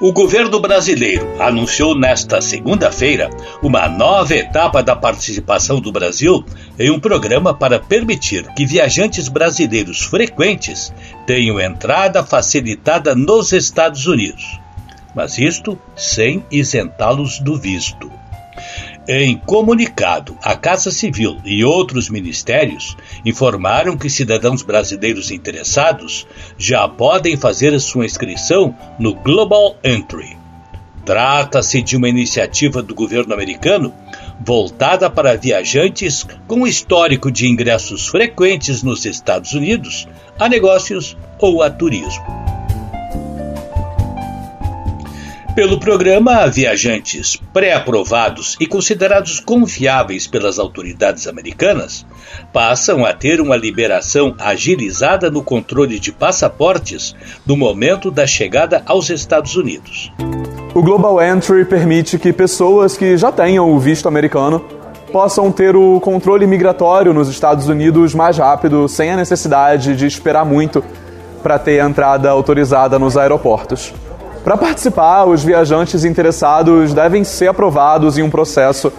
O governo brasileiro anunciou nesta segunda-feira uma nova etapa da participação do Brasil em um programa para permitir que viajantes brasileiros frequentes tenham entrada facilitada nos Estados Unidos. Mas isto sem isentá-los do visto. Em comunicado, a Casa Civil e outros ministérios informaram que cidadãos brasileiros interessados já podem fazer sua inscrição no Global Entry. Trata-se de uma iniciativa do governo americano voltada para viajantes com histórico de ingressos frequentes nos Estados Unidos, a negócios ou a turismo. Pelo programa, viajantes pré-aprovados e considerados confiáveis pelas autoridades americanas passam a ter uma liberação agilizada no controle de passaportes no momento da chegada aos Estados Unidos. O Global Entry permite que pessoas que já tenham o visto americano possam ter o controle migratório nos Estados Unidos mais rápido, sem a necessidade de esperar muito para ter a entrada autorizada nos aeroportos. Para participar, os viajantes interessados devem ser aprovados em um processo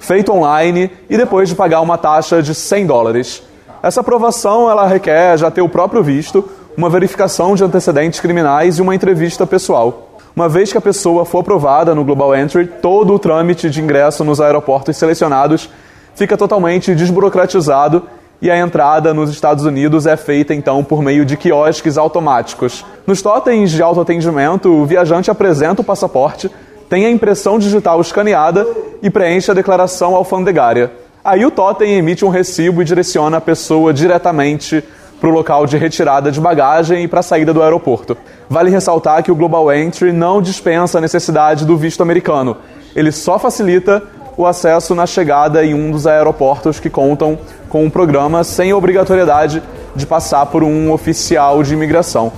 feito online e depois de pagar uma taxa de 100 dólares. Essa aprovação ela requer já ter o próprio visto, uma verificação de antecedentes criminais e uma entrevista pessoal. Uma vez que a pessoa for aprovada no Global Entry, todo o trâmite de ingresso nos aeroportos selecionados fica totalmente desburocratizado e a entrada nos Estados Unidos é feita então por meio de quiosques automáticos. Nos totens de autoatendimento, o viajante apresenta o passaporte, tem a impressão digital escaneada e preenche a declaração alfandegária. Aí o totem emite um recibo e direciona a pessoa diretamente para o local de retirada de bagagem e para a saída do aeroporto. Vale ressaltar que o Global Entry não dispensa a necessidade do visto americano. Ele só facilita o acesso na chegada em um dos aeroportos que contam com um programa sem obrigatoriedade de passar por um oficial de imigração.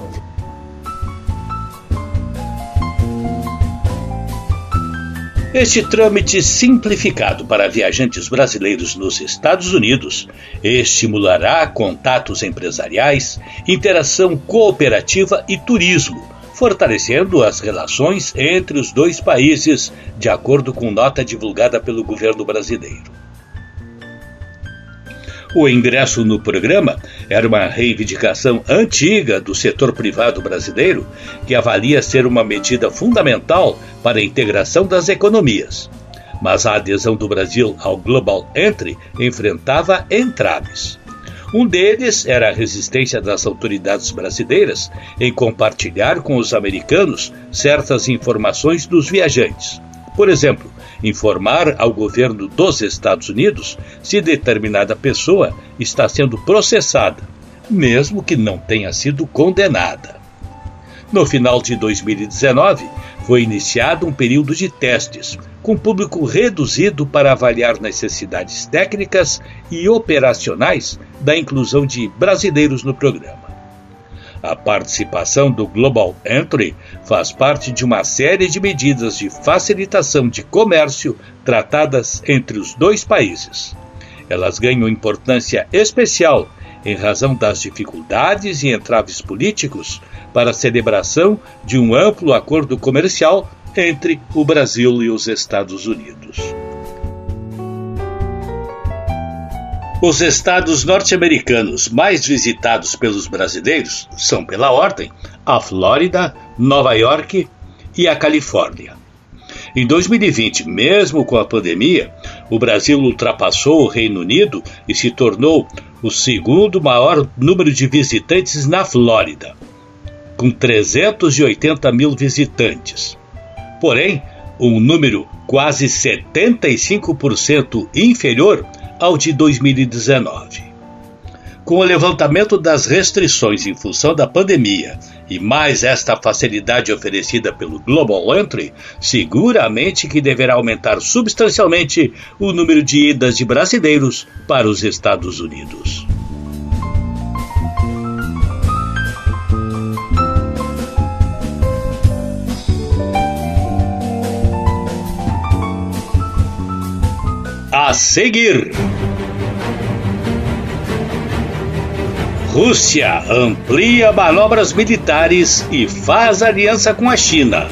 Este trâmite simplificado para viajantes brasileiros nos Estados Unidos estimulará contatos empresariais, interação cooperativa e turismo fortalecendo as relações entre os dois países, de acordo com nota divulgada pelo governo brasileiro. O ingresso no programa era uma reivindicação antiga do setor privado brasileiro, que avalia ser uma medida fundamental para a integração das economias. Mas a adesão do Brasil ao Global Entry enfrentava entraves. Um deles era a resistência das autoridades brasileiras em compartilhar com os americanos certas informações dos viajantes. Por exemplo, informar ao governo dos Estados Unidos se determinada pessoa está sendo processada, mesmo que não tenha sido condenada. No final de 2019, foi iniciado um período de testes, com público reduzido para avaliar necessidades técnicas e operacionais da inclusão de brasileiros no programa. A participação do Global Entry faz parte de uma série de medidas de facilitação de comércio tratadas entre os dois países. Elas ganham importância especial em razão das dificuldades e entraves políticos para a celebração de um amplo acordo comercial entre o Brasil e os Estados Unidos. Os estados norte-americanos mais visitados pelos brasileiros são, pela ordem, a Flórida, Nova York e a Califórnia. Em 2020, mesmo com a pandemia, o Brasil ultrapassou o Reino Unido e se tornou o segundo maior número de visitantes na Flórida, com 380 mil visitantes. Porém, um número quase 75% inferior ao de 2019. Com o levantamento das restrições em função da pandemia e mais esta facilidade oferecida pelo Global Entry, seguramente que deverá aumentar substancialmente o número de idas de brasileiros para os Estados Unidos. A seguir. Rússia amplia manobras militares e faz aliança com a China.